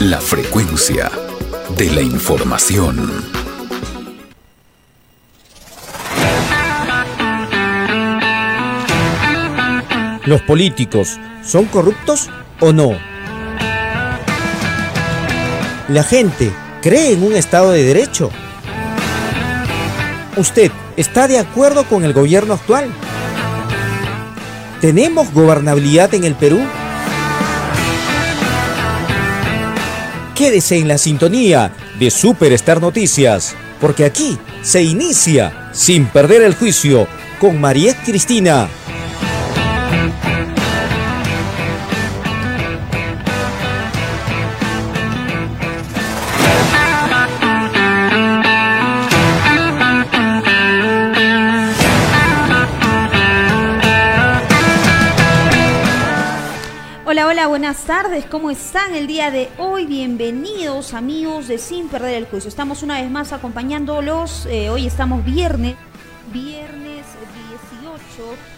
La frecuencia de la información. ¿Los políticos son corruptos o no? ¿La gente cree en un Estado de Derecho? ¿Usted está de acuerdo con el gobierno actual? ¿Tenemos gobernabilidad en el Perú? Quédese en la sintonía de Superstar Noticias, porque aquí se inicia sin perder el juicio con Mariette Cristina. Buenas tardes, ¿cómo están el día de hoy? Bienvenidos amigos de Sin Perder el Juicio. Estamos una vez más acompañándolos, eh, hoy estamos viernes, viernes 18 de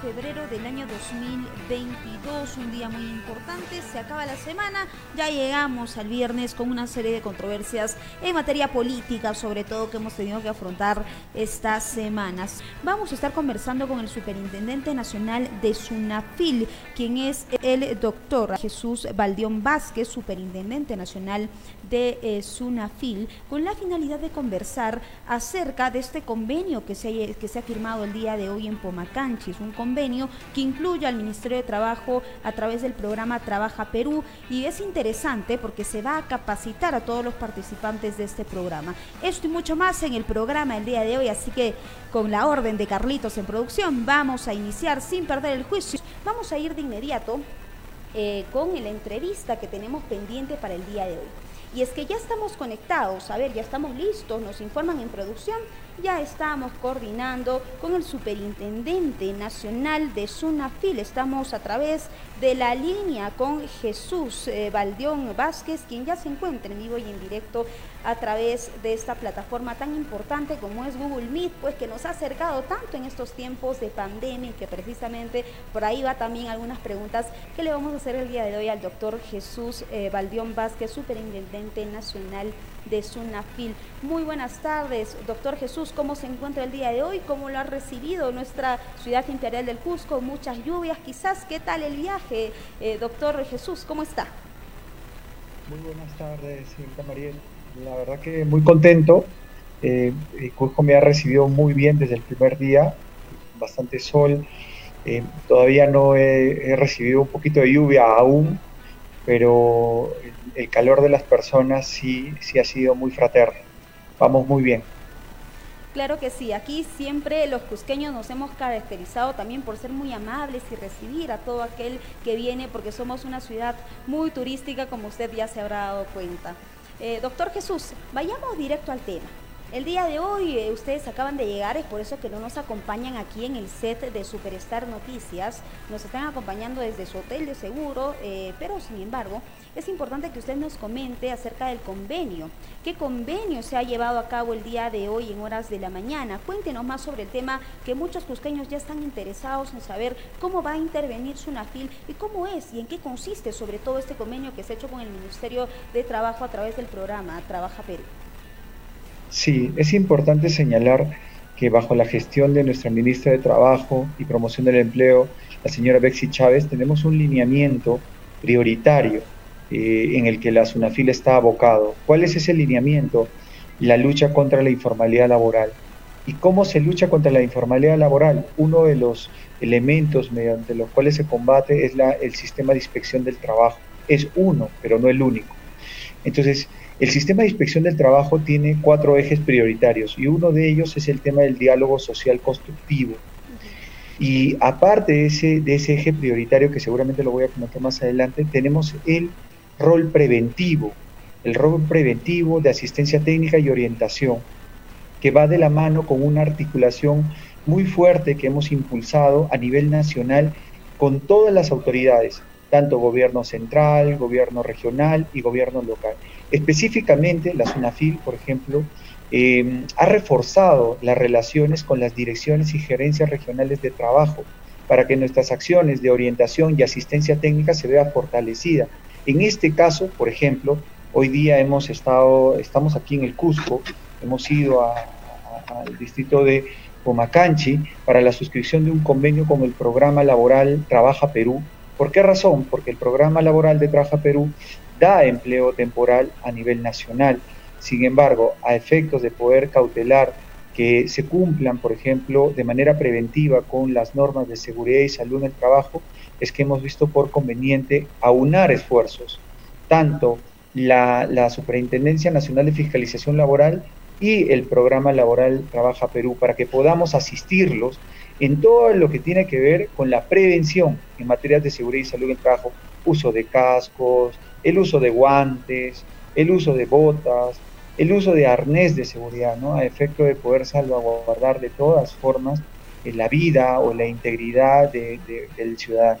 febrero del año 2022, un día muy importante, se acaba la semana, ya llegamos al viernes con una serie de controversias en materia política, sobre todo que hemos tenido que afrontar estas semanas. Vamos a estar conversando con el Superintendente Nacional de SUNAFIL, quien es el doctor Jesús Valdión Vázquez, Superintendente Nacional de eh, SUNAFIL, con la finalidad de conversar acerca de este convenio que se, que se ha firmado el día de hoy en Pomacanchis, un que incluye al Ministerio de Trabajo a través del programa Trabaja Perú y es interesante porque se va a capacitar a todos los participantes de este programa. Esto y mucho más en el programa el día de hoy, así que con la orden de Carlitos en producción vamos a iniciar sin perder el juicio. Vamos a ir de inmediato eh, con la entrevista que tenemos pendiente para el día de hoy. Y es que ya estamos conectados, a ver, ya estamos listos, nos informan en producción, ya estamos coordinando con el Superintendente Nacional de SUNAFIL. Estamos a través de la línea con Jesús eh, Valdión Vázquez, quien ya se encuentra en vivo y en directo a través de esta plataforma tan importante como es Google Meet, pues que nos ha acercado tanto en estos tiempos de pandemia y que precisamente por ahí va también algunas preguntas que le vamos a hacer el día de hoy al doctor Jesús eh, Valdión Vázquez, Superintendente Nacional de SUNAFIL. Muy buenas tardes, doctor Jesús, ¿cómo se encuentra el día de hoy? ¿Cómo lo ha recibido nuestra ciudad imperial del Cusco? Muchas lluvias quizás. ¿Qué tal el viaje, eh, doctor Jesús? ¿Cómo está? Muy buenas tardes, señorita Mariel. La verdad que muy contento. Eh, Cusco me ha recibido muy bien desde el primer día, bastante sol. Eh, todavía no he, recibido un poquito de lluvia aún, pero el calor de las personas sí, sí ha sido muy fraterno. Vamos muy bien. Claro que sí, aquí siempre los cusqueños nos hemos caracterizado también por ser muy amables y recibir a todo aquel que viene porque somos una ciudad muy turística como usted ya se habrá dado cuenta. Eh, doctor Jesús, vayamos directo al tema. El día de hoy eh, ustedes acaban de llegar, es por eso que no nos acompañan aquí en el set de Superstar Noticias, nos están acompañando desde su hotel de seguro, eh, pero sin embargo es importante que usted nos comente acerca del convenio. ¿Qué convenio se ha llevado a cabo el día de hoy en horas de la mañana? Cuéntenos más sobre el tema que muchos cusqueños ya están interesados en saber cómo va a intervenir SUNAFIL y cómo es y en qué consiste sobre todo este convenio que se ha hecho con el Ministerio de Trabajo a través del programa Trabaja Perú. Sí, es importante señalar que bajo la gestión de nuestra ministra de Trabajo y Promoción del Empleo, la señora Bexi Chávez, tenemos un lineamiento prioritario eh, en el que la SUNAFIL está abocado. ¿Cuál es ese lineamiento? La lucha contra la informalidad laboral. ¿Y cómo se lucha contra la informalidad laboral? Uno de los elementos mediante los cuales se combate es el sistema de inspección del trabajo. Es uno, pero no el único. Entonces, el sistema de inspección del trabajo tiene cuatro ejes prioritarios y uno de ellos es el tema del diálogo social constructivo. Y aparte de ese, de ese eje prioritario, que seguramente lo voy a comentar más adelante, tenemos el rol preventivo, el rol preventivo de asistencia técnica y orientación, que va de la mano con una articulación muy fuerte que hemos impulsado a nivel nacional con todas las autoridades, tanto gobierno central, gobierno regional y gobierno local. Específicamente, la SUNAFIL, por ejemplo, eh, ha reforzado las relaciones con las direcciones y gerencias regionales de trabajo para que nuestras acciones de orientación y asistencia técnica se vean fortalecidas En este caso, por ejemplo, hoy día hemos estado, estamos aquí en el Cusco, hemos ido al distrito de Pomacanchi para la suscripción de un convenio con el programa laboral Trabaja Perú. ¿Por qué razón? Porque el programa laboral de Trabaja Perú da empleo temporal a nivel nacional. Sin embargo, a efectos de poder cautelar que se cumplan, por ejemplo, de manera preventiva con las normas de seguridad y salud en el trabajo, es que hemos visto por conveniente aunar esfuerzos, tanto la, Superintendencia Nacional de Fiscalización Laboral y el programa laboral Trabaja Perú para que podamos asistirlos en todo lo que tiene que ver con la prevención en materia de seguridad y salud en el trabajo, uso de cascos, el uso de guantes, el uso de botas, el uso de arnés de seguridad, ¿no? A efecto de poder salvaguardar de todas formas eh, la vida o la integridad del ciudadano.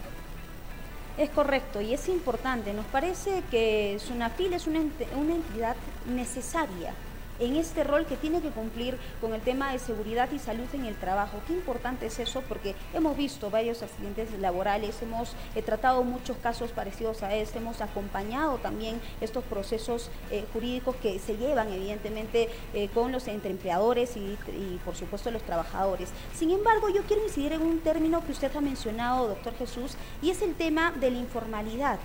Es correcto y es importante. Nos parece que SUNAFIL es una, una entidad necesaria en este rol que tiene que cumplir con el tema de seguridad y salud en el trabajo. Qué importante es eso porque hemos visto varios accidentes laborales, hemos eh, tratado muchos casos parecidos a este, hemos acompañado también estos procesos eh, jurídicos que se llevan evidentemente eh, con los entre empleadores y, y por supuesto los trabajadores. Sin embargo, yo quiero incidir en un término que usted ha mencionado, doctor Jesús, y es el tema de la informalidad.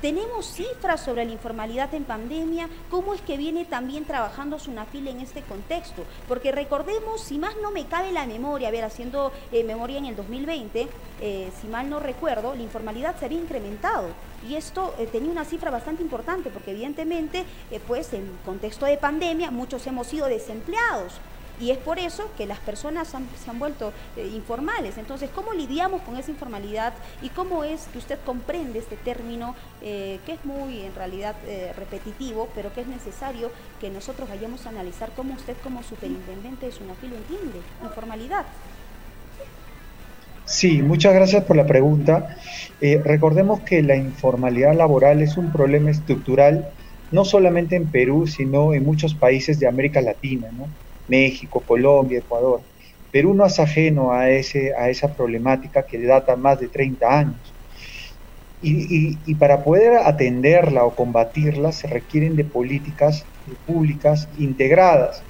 ¿Tenemos cifras sobre la informalidad en pandemia? ¿Cómo es que viene también trabajando Sunafil en este contexto? Porque recordemos, si más no me cabe la memoria, a ver, haciendo eh, memoria en el 2020, eh, si mal no recuerdo, la informalidad se había incrementado. Y esto eh, tenía una cifra bastante importante, porque evidentemente, pues en contexto de pandemia, muchos hemos sido desempleados. Y es por eso que las personas se han vuelto eh, informales. Entonces, ¿cómo lidiamos con esa informalidad y cómo es que usted comprende este término eh, que es muy en realidad eh, repetitivo, pero que es necesario que nosotros vayamos a analizar cómo usted como superintendente de SUNAFI lo entiende? Informalidad. Sí, muchas gracias por la pregunta. recordemos que la informalidad laboral es un problema estructural no solamente en Perú, sino en muchos países de América Latina. ¿no? México, Colombia, Ecuador. Perú no es ajeno a, ese, a esa problemática que data más de 30 años. Y, para poder atenderla o combatirla se requieren de políticas públicas integradas.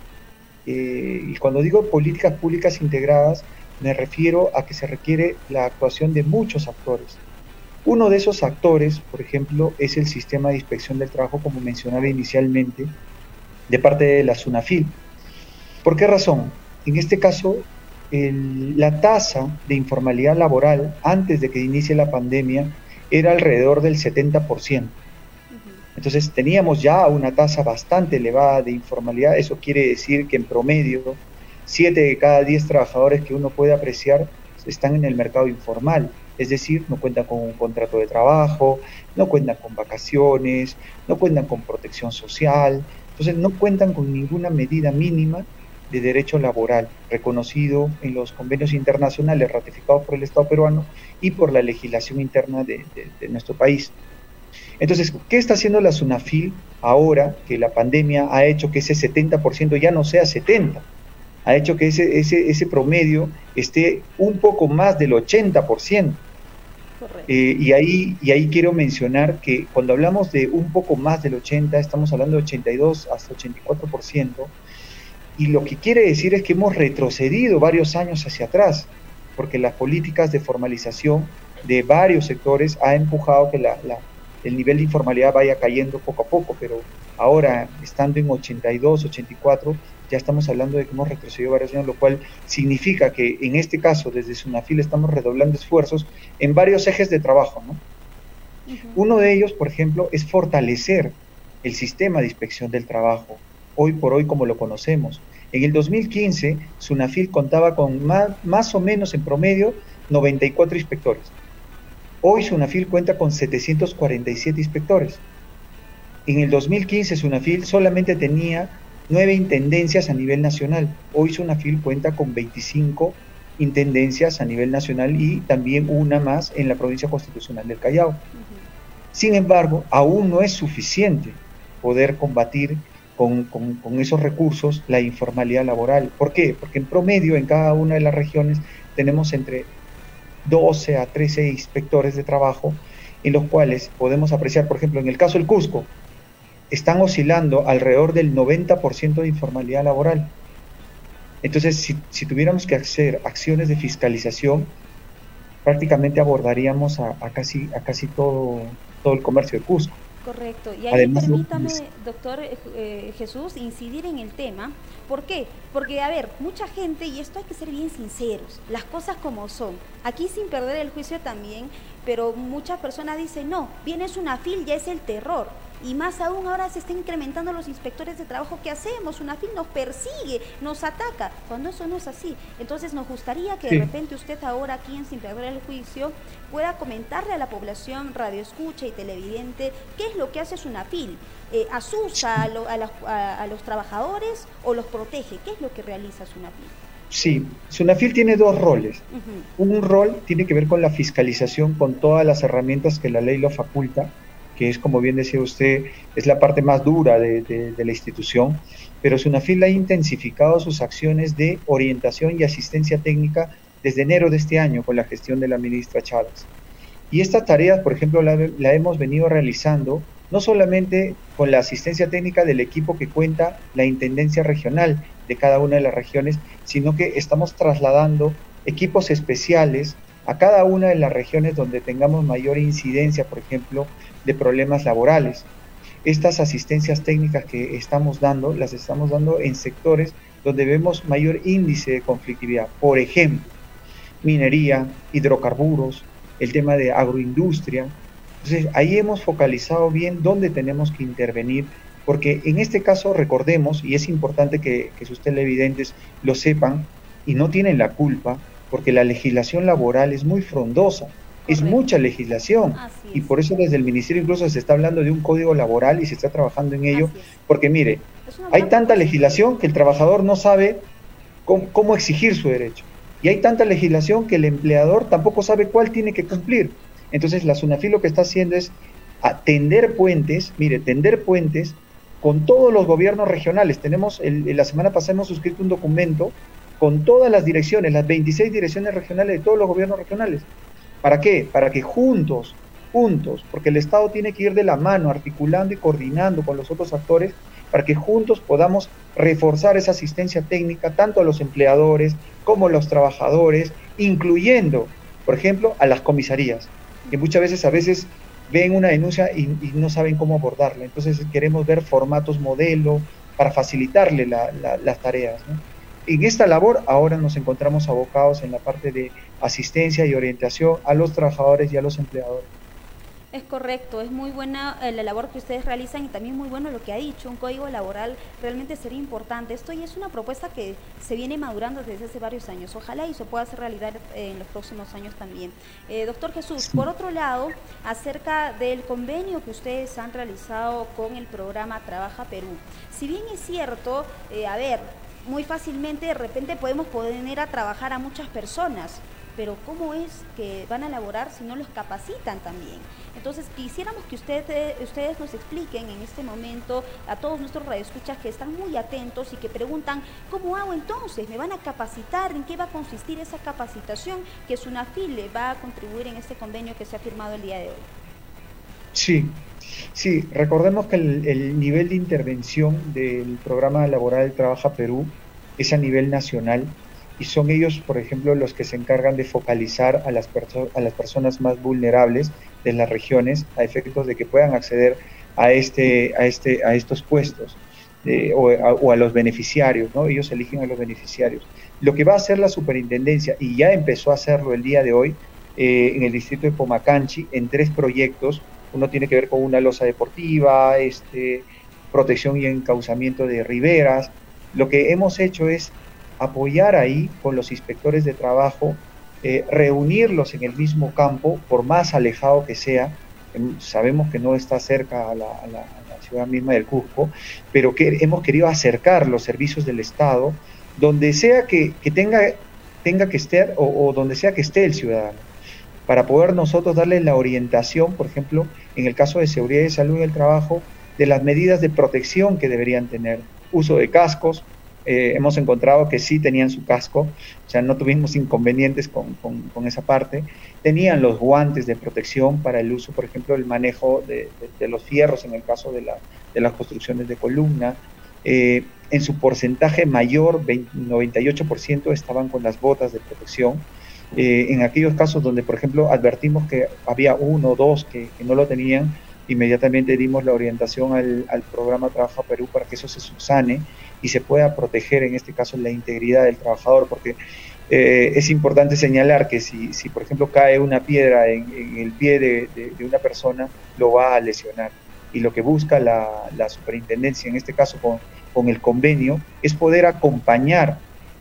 Eh, y cuando digo políticas públicas integradas, me refiero a que se requiere la actuación de muchos actores. Uno de esos actores, por ejemplo, es el sistema de inspección del trabajo, como mencionaba inicialmente, de parte de la SUNAFIL, ¿Por qué razón? En este caso, la tasa de informalidad laboral antes de que inicie la pandemia era alrededor del 70%. Entonces teníamos ya una tasa bastante elevada de informalidad. Eso quiere decir que en promedio, 7 de cada 10 trabajadores que uno puede apreciar están en el mercado informal. Es decir, no cuentan con un contrato de trabajo, no cuentan con vacaciones, no cuentan con protección social. Entonces no cuentan con ninguna medida mínima de derecho laboral reconocido en los convenios internacionales ratificados por el Estado peruano y por la legislación interna de, nuestro país. Entonces, ¿qué está haciendo la SUNAFIL ahora que la pandemia ha hecho que ese 70% ya no sea 70%? Ha hecho que ese, ese, ese promedio esté un poco más del 80%. Eh, y, ahí, y ahí quiero mencionar que cuando hablamos de un poco más del 80, estamos hablando de 82 hasta 84%, y lo que quiere decir es que hemos retrocedido varios años hacia atrás, porque las políticas de formalización de varios sectores ha empujado que el nivel de informalidad vaya cayendo poco a poco, pero ahora, estando en 82, 84, ya estamos hablando de que hemos retrocedido varios años, lo cual significa que en este caso, desde SUNAFIL, estamos redoblando esfuerzos en varios ejes de trabajo. Uno de ellos, por ejemplo, es fortalecer el sistema de inspección del trabajo, hoy por hoy como lo conocemos. En el 2015, Sunafil contaba con más, o menos en promedio 94 inspectores. Hoy Sunafil cuenta con 747 inspectores. En el 2015 Sunafil solamente tenía nueve intendencias a nivel nacional. Hoy Sunafil cuenta con 25 intendencias a nivel nacional y también una más en la provincia constitucional del Callao. Sin embargo, aún no es suficiente poder combatir con, esos recursos la informalidad laboral. ¿Por qué? Porque en promedio en cada una de las regiones tenemos entre 12 a 13 inspectores de trabajo en los cuales podemos apreciar, por ejemplo, en el caso del Cusco, están oscilando alrededor del 90% de informalidad laboral. Entonces, si, tuviéramos que hacer acciones de fiscalización, prácticamente abordaríamos a, casi, a casi todo, todo el comercio de Cusco. Correcto. Y ahí permítame, doctor eh, eh, Jesús, incidir en el tema. ¿Por qué? Porque, a ver, mucha gente, y esto hay que ser bien sinceros, las cosas como son. Aquí sin perder el juicio también, pero muchas personas dicen, no, vienes una fil, ya es el terror. Y más aún ahora se están incrementando los inspectores de trabajo que hacemos. Una FIL nos persigue, nos ataca, cuando eso no es así. Entonces nos gustaría que de repente usted ahora aquí en Sin Perder el Juicio pueda comentarle a la población radio escucha y televidente qué es lo que hace Sunafil. Eh, ¿Asusta a, los trabajadores o los protege? ¿Qué es lo que realiza Sunafil? Sí, Sunafil tiene dos roles. Un rol tiene que ver con la fiscalización con todas las herramientas que la ley lo faculta que es, como bien decía usted, es la parte más dura de, la institución, pero SUNAFIL ha intensificado sus acciones de orientación y asistencia técnica desde enero de este año con la gestión de la ministra Chávez. Y estas tareas, por ejemplo, la, la hemos venido realizando no solamente con la asistencia técnica del equipo que cuenta la Intendencia Regional de cada una de las regiones, sino que estamos trasladando equipos especiales a cada una de las regiones donde tengamos mayor incidencia, por ejemplo, de problemas laborales. Estas asistencias técnicas que estamos dando, las estamos dando en sectores donde vemos mayor índice de conflictividad. Por ejemplo, minería, hidrocarburos, el tema de agroindustria. Entonces, ahí hemos focalizado bien dónde tenemos que intervenir, porque en este caso recordemos, y es importante que, que sus televidentes lo sepan, y no tienen la culpa, porque la legislación laboral es muy frondosa es mucha legislación. Y por eso desde el ministerio incluso se está hablando de un código laboral y se está trabajando en ello, porque mire, hay tanta legislación que el trabajador no sabe cómo, exigir su derecho. Y hay tanta legislación que el empleador tampoco sabe cuál tiene que cumplir. Entonces la SUNAFI lo que está haciendo es tender puentes, mire, tender puentes con todos los gobiernos regionales. Tenemos, el, la semana pasada hemos suscrito un documento con todas las direcciones, las 26 direcciones regionales de todos los gobiernos regionales. ¿Para qué? Para que juntos, juntos, porque el Estado tiene que ir de la mano, articulando y coordinando con los otros actores, para que juntos podamos reforzar esa asistencia técnica tanto a los empleadores como a los trabajadores, incluyendo, por ejemplo, a las comisarías, que muchas veces a veces ven una denuncia y, no saben cómo abordarla. Entonces queremos ver formatos modelo para facilitarle las tareas. En esta labor ahora nos encontramos abocados en la parte de asistencia y orientación a los trabajadores y a los empleadores. Es correcto, es muy buena eh, la labor que ustedes realizan y también muy bueno lo que ha dicho, un código laboral realmente sería importante. Esto y es una propuesta que se viene madurando desde hace varios años. Ojalá y se pueda hacer realidad en los próximos años también. Eh, doctor Jesús, por otro lado, acerca del convenio que ustedes han realizado con el programa Trabaja Perú. Si bien es cierto, eh, a ver, muy fácilmente de repente podemos poner a trabajar a muchas personas, pero ¿cómo es que van a elaborar si no los capacitan también? Entonces, quisiéramos que ustedes, ustedes nos expliquen en este momento a todos nuestros radioescuchas que están muy atentos y que preguntan, ¿cómo hago entonces? ¿Me van a capacitar? ¿En qué va a consistir esa capacitación que SUNAFIL va a contribuir en este convenio que se ha firmado el día de hoy? Sí, Sí, recordemos que el, nivel de intervención del programa laboral Trabaja Perú es a nivel nacional y son ellos, por ejemplo, los que se encargan de focalizar a las, a las personas más vulnerables de las regiones a efectos de que puedan acceder a, este, a, este, a estos puestos o, a, los beneficiarios, ¿no? Ellos eligen a los beneficiarios. Lo que va a hacer la superintendencia, y ya empezó a hacerlo el día de hoy, eh, en el distrito de Pomacanchi, en tres proyectos, uno tiene que ver con una losa deportiva, este, protección y encauzamiento de riberas. Lo que hemos hecho es apoyar ahí con los inspectores de trabajo, eh, reunirlos en el mismo campo, por más alejado que sea. Em, sabemos que no está cerca a la, ciudad misma del Cusco, pero que hemos querido acercar los servicios del Estado donde sea que, tenga, tenga que estar o donde sea que esté el ciudadano para poder nosotros darle la orientación, por ejemplo, en el caso de seguridad y salud en el trabajo, de las medidas de protección que deberían tener, uso de cascos, eh, hemos encontrado que sí tenían su casco, o sea, no tuvimos inconvenientes con, con, esa parte. Tenían los guantes de protección para el uso, por ejemplo, el manejo de, los fierros en el caso de, la, de las construcciones de columna. Eh, en su porcentaje mayor, 98% estaban con las botas de protección. Eh, en aquellos casos donde, por ejemplo, advertimos que había uno o dos que, no lo tenían, inmediatamente dimos la orientación al, programa Trabajo Perú para que eso se subsane y se pueda proteger, en este caso, la integridad del trabajador, porque eh, es importante señalar que si, si, por ejemplo, cae una piedra en, el pie de, una persona, lo va a lesionar. Y lo que busca la, la superintendencia, en este caso con, con el convenio, es poder acompañar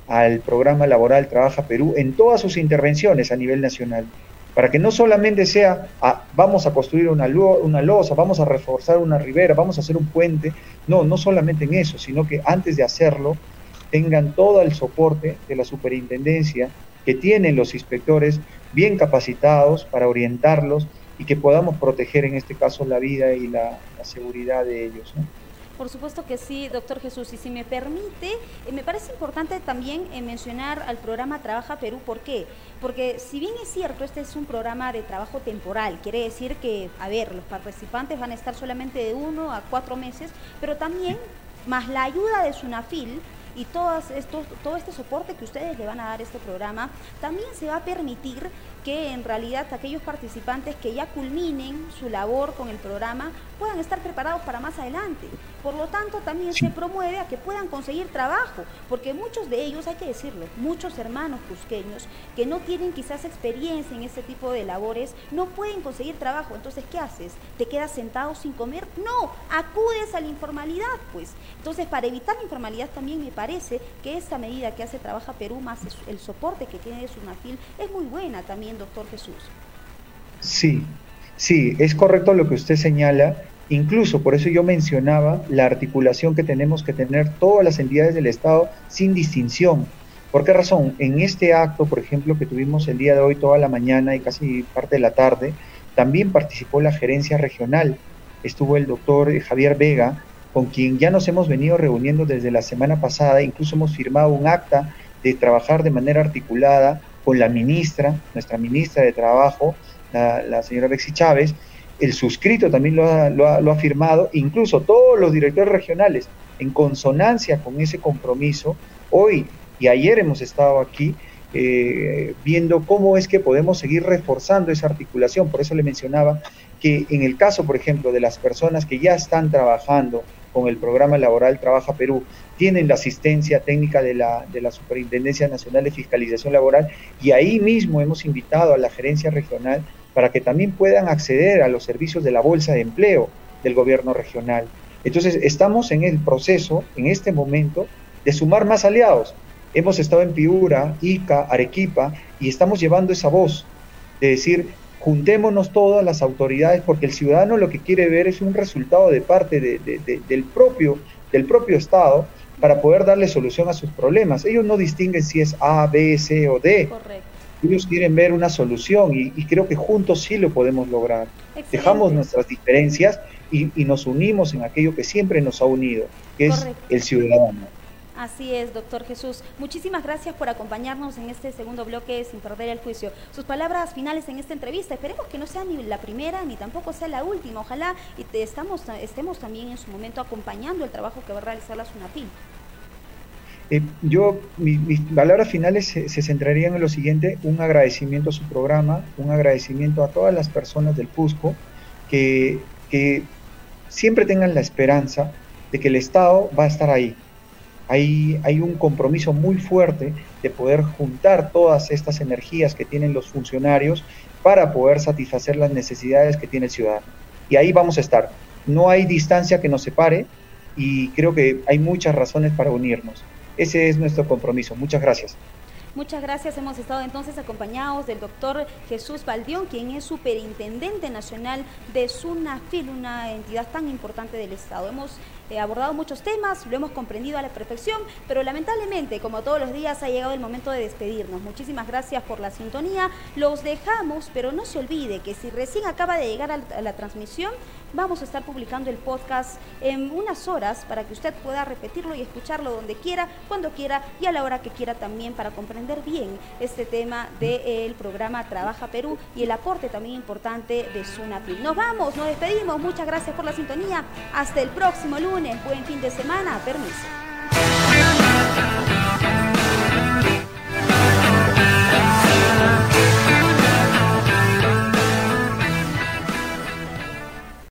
al programa laboral Trabaja Perú en todas sus intervenciones a nivel nacional para que no solamente sea ah, vamos a construir una, una losa, vamos a reforzar una ribera, vamos a hacer un puente, no, no solamente en eso, sino que antes de hacerlo tengan todo el soporte de la superintendencia que tienen los inspectores bien capacitados para orientarlos y que podamos proteger en este caso la vida y la, seguridad de ellos. Por supuesto que sí, doctor Jesús. Y si me permite, eh, me parece importante también eh, mencionar al programa Trabaja Perú. ¿Por qué? Porque si bien es cierto, este es un programa de trabajo temporal, quiere decir que, a ver, los participantes van a estar solamente de uno a cuatro meses, pero también, más la ayuda de Sunafil, y todo este soporte que ustedes le van a dar a este programa, también se va a permitir que en realidad aquellos participantes que ya culminen su labor con el programa puedan estar preparados para más adelante. Por lo tanto, también se promueve a que puedan conseguir trabajo, porque muchos de ellos, hay que decirlo, muchos hermanos cusqueños que no tienen quizás experiencia en este tipo de labores, no pueden conseguir trabajo. Entonces, ¿qué haces? ¿Te quedas sentado sin comer? No, acudes a la informalidad, pues. Entonces, para evitar la informalidad también me parece que esta medida que hace Trabaja Perú más el soporte que tiene de Sunafil es muy buena también doctor Jesús. Sí, sí, es correcto lo que usted señala. Incluso por eso yo mencionaba la articulación que tenemos que tener todas las entidades del Estado sin distinción. ¿Por qué razón? En este acto, por ejemplo, que tuvimos el día de hoy toda la mañana y casi parte de la tarde, también participó la gerencia regional. Estuvo el doctor Javier Vega, con quien ya nos hemos venido reuniendo desde la semana pasada, incluso hemos firmado un acta de trabajar de manera articulada con la ministra, nuestra ministra de Trabajo, la, señora Bexi Chávez, el suscrito también lo ha, firmado, incluso todos los directores regionales, en consonancia con ese compromiso, hoy y ayer hemos estado aquí eh, viendo cómo es que podemos seguir reforzando esa articulación. Por eso le mencionaba que en el caso, por ejemplo, de las personas que ya están trabajando con el programa laboral Trabaja Perú, tienen la asistencia técnica de la, de la Superintendencia Nacional de Fiscalización Laboral y ahí mismo hemos invitado a la gerencia regional para que también puedan acceder a los servicios de la Bolsa de Empleo del gobierno regional. Entonces, estamos en el proceso, en este momento, de sumar más aliados. Hemos estado en Piura, Ica, Arequipa, y estamos llevando esa voz de decir, juntémonos todas las autoridades, porque el ciudadano lo que quiere ver es un resultado de parte del, propio, del propio Estado para poder darle solución a sus problemas. Ellos no distinguen si es A, B, C o D. Correcto. Ellos quieren ver una solución y, creo que juntos sí lo podemos lograr. Dejamos nuestras diferencias y, nos unimos en aquello que siempre nos ha unido, que es el ciudadano. Así es, doctor Jesús. Muchísimas gracias por acompañarnos en este segundo bloque sin perder el juicio. Sus palabras finales en esta entrevista. Esperemos que no sea ni la primera ni tampoco sea la última. Ojalá y te estamos, estemos también en su momento acompañando el trabajo que va a realizar la SUNAFIL. Eh, yo, mis palabras finales se, centrarían en lo siguiente, un agradecimiento a su programa, un agradecimiento a todas las personas del Cusco que, que siempre tengan la esperanza de que el Estado va a estar ahí, hay, un compromiso muy fuerte de poder juntar todas estas energías que tienen los funcionarios para poder satisfacer las necesidades que tiene el ciudadano. Y ahí vamos a estar. No hay distancia que nos separe y creo que hay muchas razones para unirnos. Ese es nuestro compromiso. Muchas gracias. Muchas gracias. Hemos estado entonces acompañados del doctor Jesús Baldión, quien es superintendente nacional de SUNAFIL, una entidad tan importante del Estado. Hemos eh, abordado muchos temas, lo hemos comprendido a la perfección, pero lamentablemente, como todos los días, ha llegado el momento de despedirnos. Muchísimas gracias por la sintonía. Los dejamos, pero no se olvide que si recién acaba de llegar a la transmisión, vamos a estar publicando el podcast en unas horas para que usted pueda repetirlo y escucharlo donde quiera, cuando quiera y a la hora que quiera también para comprender bien este tema del programa Trabaja Perú y el aporte también importante de Sunapil. Nos vamos, nos despedimos. Muchas gracias por la sintonía. Hasta el próximo lunes. Buen fin de semana. Permiso.